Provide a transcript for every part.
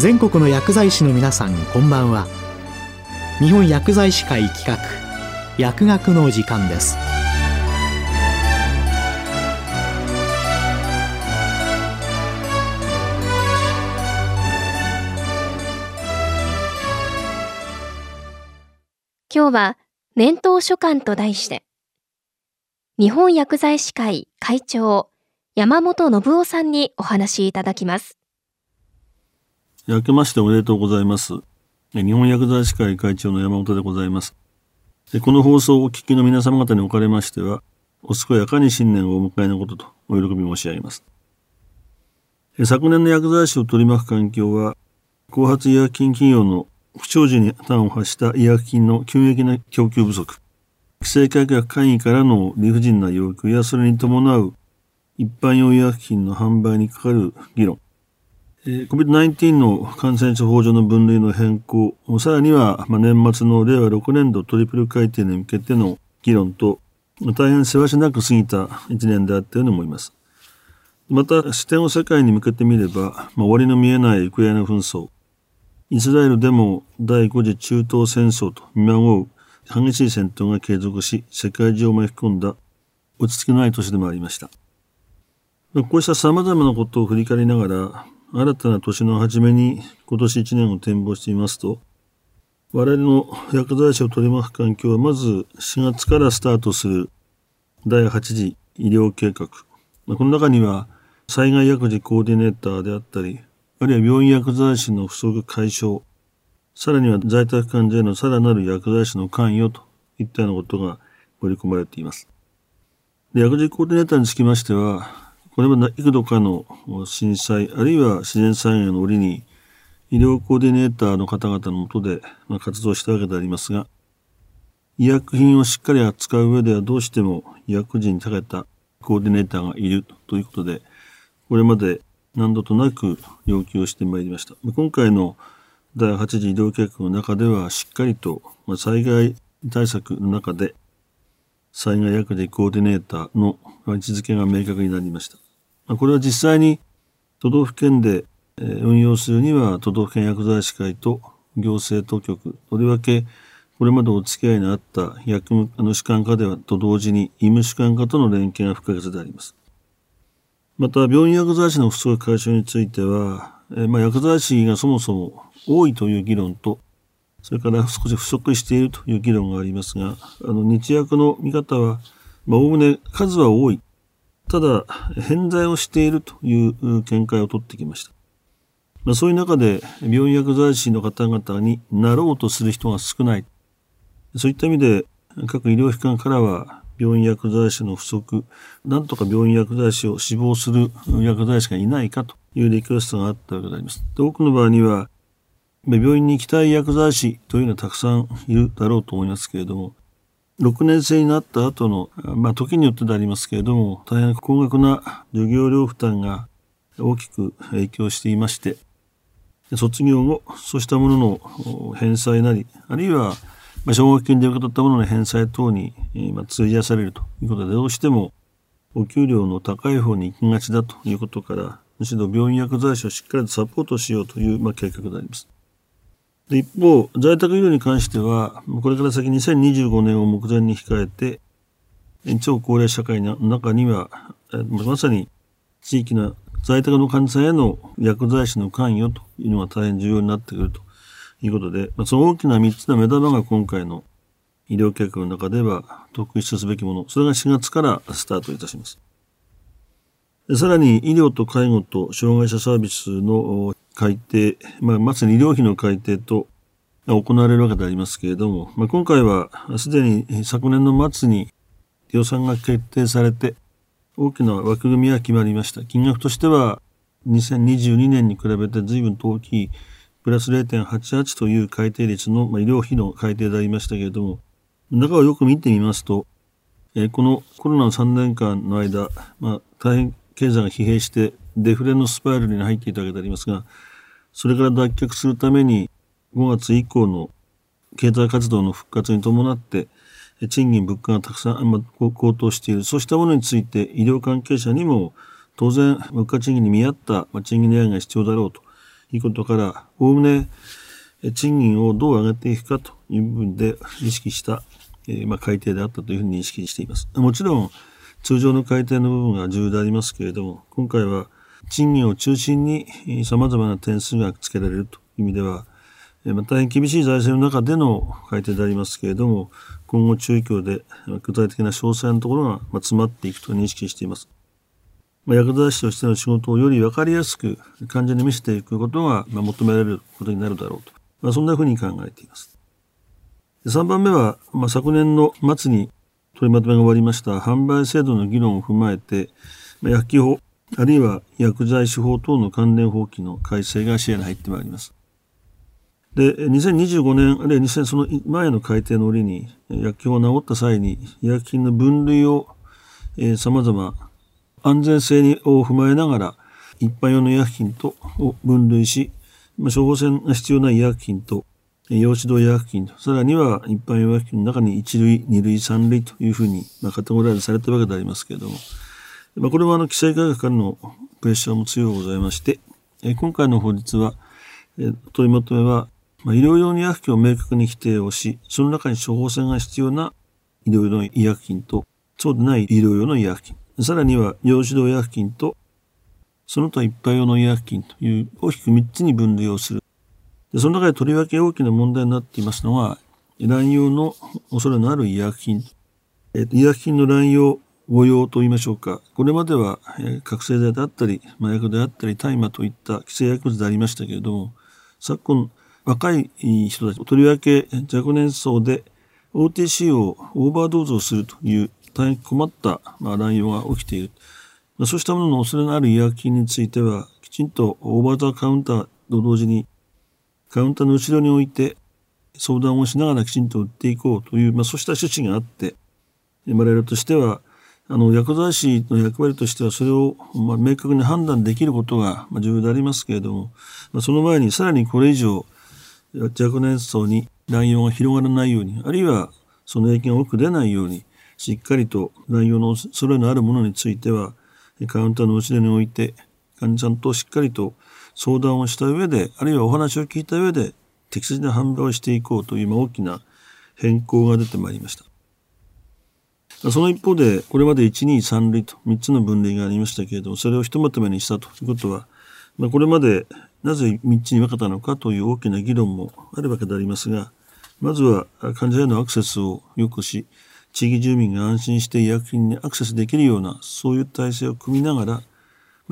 全国の薬剤師の皆さんこんばんは。日本薬剤師会企画薬学の時間です。今日は年頭書簡と題して日本薬剤師会会長山本信夫さんにお話しいただきます。明けましておめでとうございます。日本薬剤師会会長の山本でございます。この放送をお聞きの皆様方におかれましては、お健やかに新年をお迎えのこととお喜び申し上げます。昨年の薬剤師を取り巻く環境は、後発医薬品企業の不祥事に端を発した医薬品の急激な供給不足、規制改革会議からの理不尽な要求やそれに伴う一般用医薬品の販売にかかる議論、COVID-19 の感染症法上の分類の変更、さらには、年末の令和6年度トリプル改定に向けての議論と、大変せわしなく過ぎた一年であったように思います。また、視点を世界に向けてみれば、まあ、終わりの見えないウクライナ紛争、イスラエルでも第5次中東戦争と見まごう激しい戦闘が継続し、世界中を巻き込んだ落ち着きのない年でもありました。こうした様々なことを振り返りながら、新たな年の初めに今年1年を展望してみますと、我々の薬剤師を取り巻く環境はまず4月からスタートする第8次医療計画。この中には災害薬事コーディネーターであったり、あるいは病院薬剤師の不足解消、さらには在宅患者へのさらなる薬剤師の関与といったようなことが盛り込まれています。で薬事コーディネーターにつきましては、これまで幾度かの震災、あるいは自然災害の折に、医療コーディネーターの方々のもとで、ま活動したわけでありますが、医薬品をしっかり扱う上ではどうしても医薬人に長けたコーディネーターがいるということで、これまで何度となく要求をしてまいりました。今回の第8次医療計画の中ではしっかりと災害対策の中で災害薬事コーディネーターの位置づけが明確になりました。これは実際に都道府県で運用するには都道府県薬剤師会と行政当局、とりわけこれまでお付き合いのあった薬務の主管課ではと同時に医務主管課との連携が不可欠であります。また、病院薬剤師の不足解消については、えまあ、薬剤師がそもそも多いという議論と、それから少し不足しているという議論がありますが、あの、日薬の見方は、まあ、おおむね数は多い。ただ、偏在をしているという見解を取ってきました。まあ、そういう中で、病院薬剤師の方々になろうとする人が少ない。そういった意味で、各医療機関からは、病院薬剤師の不足、なんとか病院薬剤師を志望する薬剤師がいないかというリクエストがあったわけであります。で多くの場合には、病院に行きたい薬剤師というのはたくさんいるだろうと思いますけれども、6年生になった後の、まあ時によってでありますけれども、大変高額な授業料負担が大きく影響していまして、卒業後、そうしたものの返済なり、あるいは、まあ、奨学金で受け取ったものの返済等に、ま、費やされるということで、どうしてもお給料の高い方に行きがちだということから、むしろ病院薬剤師をしっかりとサポートしようという、まあ、計画であります。で一方、在宅医療に関しては、これから先2025年を目前に控えて、超高齢社会の中には、まさに地域の在宅の患者さんへの薬剤師の関与というのが大変重要になってくるということで、その大きな3つの目玉が今回の医療計画の中では特筆すべきもの、それが4月からスタートいたします。さらに医療と介護と障害者サービスの改定、まあ、まさに医療費の改定と行われるわけでありますけれども、まあ、今回はすでに昨年の末に予算が決定されて大きな枠組みが決まりました。金額としては2022年に比べて随分と大きいプラス0.88という改定率の、まあ、医療費の改定でありましたけれども、中をよく見てみますと、えー、このコロナの3年間の間、まあ、大変経済が疲弊してデフレのスパイラルに入っていたわけでありますが、それから脱却するために5月以降の経済活動の復活に伴って、賃金、物価がたくさん高騰している。そうしたものについて医療関係者にも当然物価賃金に見合った賃金値上げが必要だろうということから、おおむね賃金をどう上げていくかという部分で意識した、えー、まあ、改定であったというふうに認識しています。もちろん、通常の改定の部分が重要でありますけれども、今回は賃金を中心に様々な点数がつけられるという意味では、まあ、大変厳しい財政の中での改定でありますけれども、今後中教で具体的な詳細のところが詰まっていくと認識しています。まあ、薬剤師としての仕事をより分かりやすく患者に見せていくことが求められることになるだろうと。まあ、そんなふうに考えています。3番目は、まあ、昨年の末に取りまとめが終わりました販売制度の議論を踏まえて、薬機法、あるいは薬剤師法等の関連法規の改正が視野に入ってまいります。で、2025年、あるいは2000その前の改定の折に、薬機法が治った際に、医薬品の分類を、えー、様々安全性を踏まえながら、一般用の医薬品とを分類し、まあ処方箋が必要な医薬品と、用指導医薬品と、さらには一般用医薬品の中に1類、2類、3類というふうに、まあ、カテゴライズされているわけでありますけれども、まあ、これはあの、規制改革からのプレッシャーも強いございまして、え今回の法律は、え取りまとめは、まあ、医療用の医薬品を明確に規定をし、その中に処方箋が必要な医療用の医薬品と、そうでない医療用の医薬品、さらには、用指導医薬品と、その他一般用の医薬品という大きく3つに分類をする。でその中でとりわけ大きな問題になっていますのは、乱用の恐れのある医薬品。え医薬品の乱用、誤用と言いましょうか。これまでは、え覚醒剤であったり、麻薬であったり、大麻といった規制薬物でありましたけれども、昨今、若い人たち、とりわけ若年層で OTC をオーバードーズをするという大変困った、まあ、乱用が起きている。ま、そうしたものの恐れのある医薬品については、きちんとオーバーザカウンターと同時に、カウンターの後ろに置いて相談をしながらきちんと売っていこうという、まあ、そうした趣旨があって、我々としては、あの、薬剤師の役割としては、それを、まあ、明確に判断できることが、重要でありますけれども、まあ、その前にさらにこれ以上、若年層に乱用が広がらないように、あるいはその影響が多く出ないように、しっかりと内容のそれのあるものについては、カウンターの後ろに置いて、患者さんとしっかりと相談をした上で、あるいはお話を聞いた上で、適切な販売をしていこうという大きな変更が出てまいりました。その一方で、これまで1、2、3類と3つの分類がありましたけれども、それをひとまとめにしたということは、まあ、これまでなぜ3つに分けたのかという大きな議論もあるわけでありますが、まずは患者へのアクセスを良くし、地域住民が安心して医薬品にアクセスできるような、そういう体制を組みながら、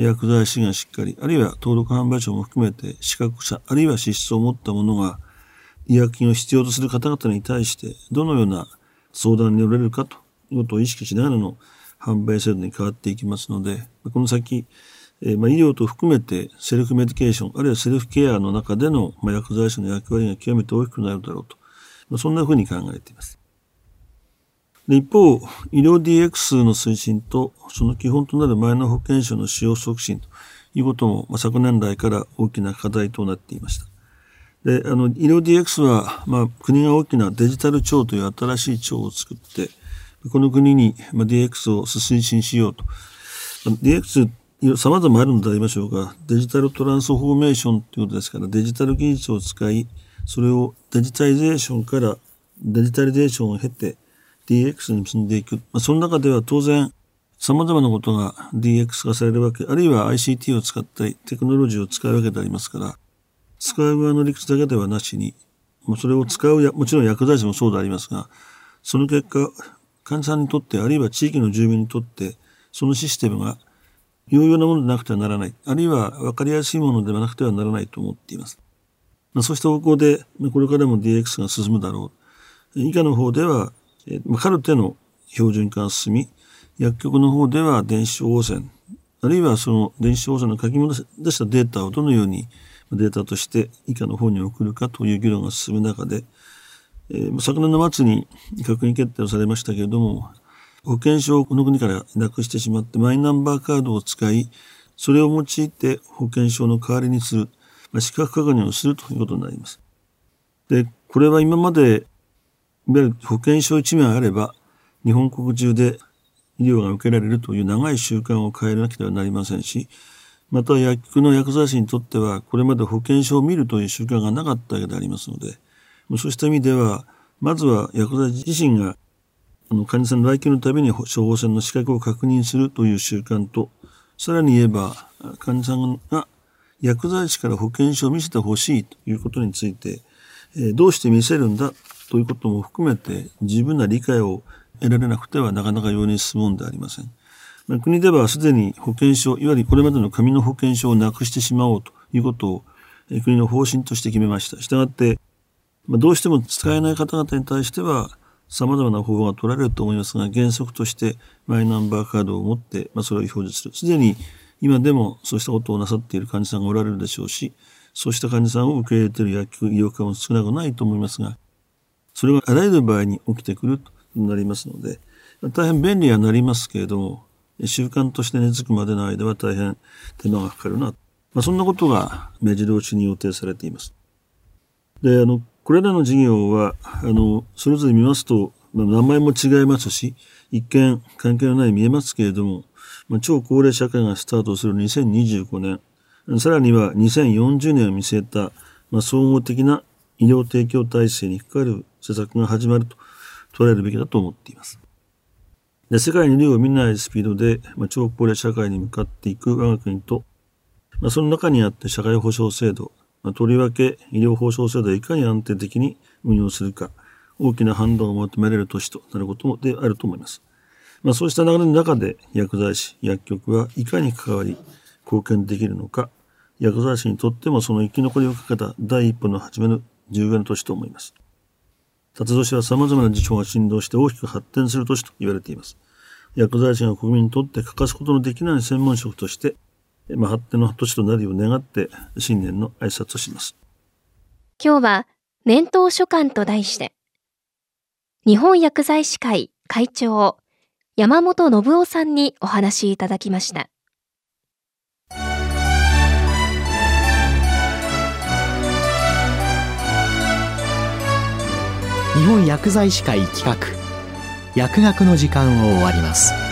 薬剤師がしっかり、あるいは登録販売所も含めて資格者、あるいは資質を持った者が医薬品を必要とする方々に対して、どのような相談に乗れるかということを意識しながらの販売制度に変わっていきますので、この先、え、まあ、医療と含めてセルフメディケーション、あるいはセルフケアの中での、まあ、薬剤師の役割が極めて大きくなるだろうと、まあ、そんなふうに考えています。で一方、医療 DX の推進と、その基本となるマイナ保険証の使用促進ということも、まあ、昨年来から大きな課題となっていました。で、あの、医療 DX は、まあ、国が大きなデジタル庁という新しい庁を作って、この国に、まあ、DX を推進しようと。DX 様々あるのでありましょうが、デジタルトランスフォーメーションということですから、デジタル技術を使い、それをデジタイゼーションからデジタリゼーションを経て、DX に進んでいく。まあ、その中では当然、様々なことが DX 化されるわけ、あるいは ICT を使ったり、テクノロジーを使うわけでありますから、使う側の理屈だけではなしに、もうそれを使うや、もちろん薬剤師もそうでありますが、その結果、患者さんにとって、あるいは地域の住民にとって、そのシステムが有用なものでなくてはならない、あるいは分かりやすいものではなくてはならないと思っています。まあ、そうした方向で、これからも DX が進むだろう。以下の方では、えー、カルテの標準化が進み、薬局の方では電子処方箋、あるいはその電子処方箋の書き戻したデータをどのようにデータとして以下の方に送るかという議論が進む中で、えー、昨年の末に閣議決定をされましたけれども、保険証をこの国からなくしてしまってマイナンバーカードを使い、それを用いて保険証の代わりにする、まあ、資格確認をするということになります。で、これは今までわゆる保険証1名あれば、日本国中で医療が受けられるという長い習慣を変えなくてはなりませんし、また薬局の薬剤師にとってはこれまで保険証を見るという習慣がなかったわけでありますのでそうした意味ではまずは薬剤師自身があの患者さんの来客のために処方箋の資格を確認するという習慣とさらに言えば患者さんが薬剤師から保険証を見せてほしいということについて、え、どうして見せるんだということも含めて十分な理解を得られなくてはなかなか容易に進むんでありません。ま、国ではすでに保険証、いわゆるこれまでの紙の保険証をなくしてしまおうということを、国の方針として決めました。したがって、ま、どうしても使えない方々に対しては、様々な方法が取られると思いますが、原則としてマイナンバーカードを持って、ま、それを表示する。すでに今でもそうしたことをなさっている患者さんがおられるでしょうし、そうした患者さんを受け入れている薬局、医療機関も少なくないと思いますが、それがあらゆる場合に起きてくるとなりますので、大変便利はなりますけれども、習慣として根付くまでの間は大変手間がかかるな。まあ、そんなことが目白押しに予定されています。で、あの、これらの事業は、あの、それぞれ見ますと、まあ、名前も違いますし、一見関係のない見えますけれども、まあ、超高齢社会がスタートする2025年、さらには2040年を見据えた、まあ、総合的な医療提供体制にかかる施策が始まると捉えるべきだと思っています。で世界に類を見ないスピードで、まあ、超高齢社会に向かっていく我が国と、まあ、その中にあって社会保障制度、まあ、とりわけ医療保障制度をいかに安定的に運用するか、大きな判断を求められる年となることであると思います。まあ、そうした流れの中で薬剤師、薬局はいかに関わり貢献できるのか、薬剤師にとってもその生き残りをかけた第一歩の始めの重要な年と思います。辰年は様々な事象が振動して大きく発展する年と言われています。薬剤師が国民にとって欠かすことのできない専門職として、まあ、発展の年となるよう願って新年の挨拶をします。今日は年頭書簡と題して、日本薬剤師会会長山本信夫さんにお話いただきました。薬剤師会企画薬学の時間を終わります。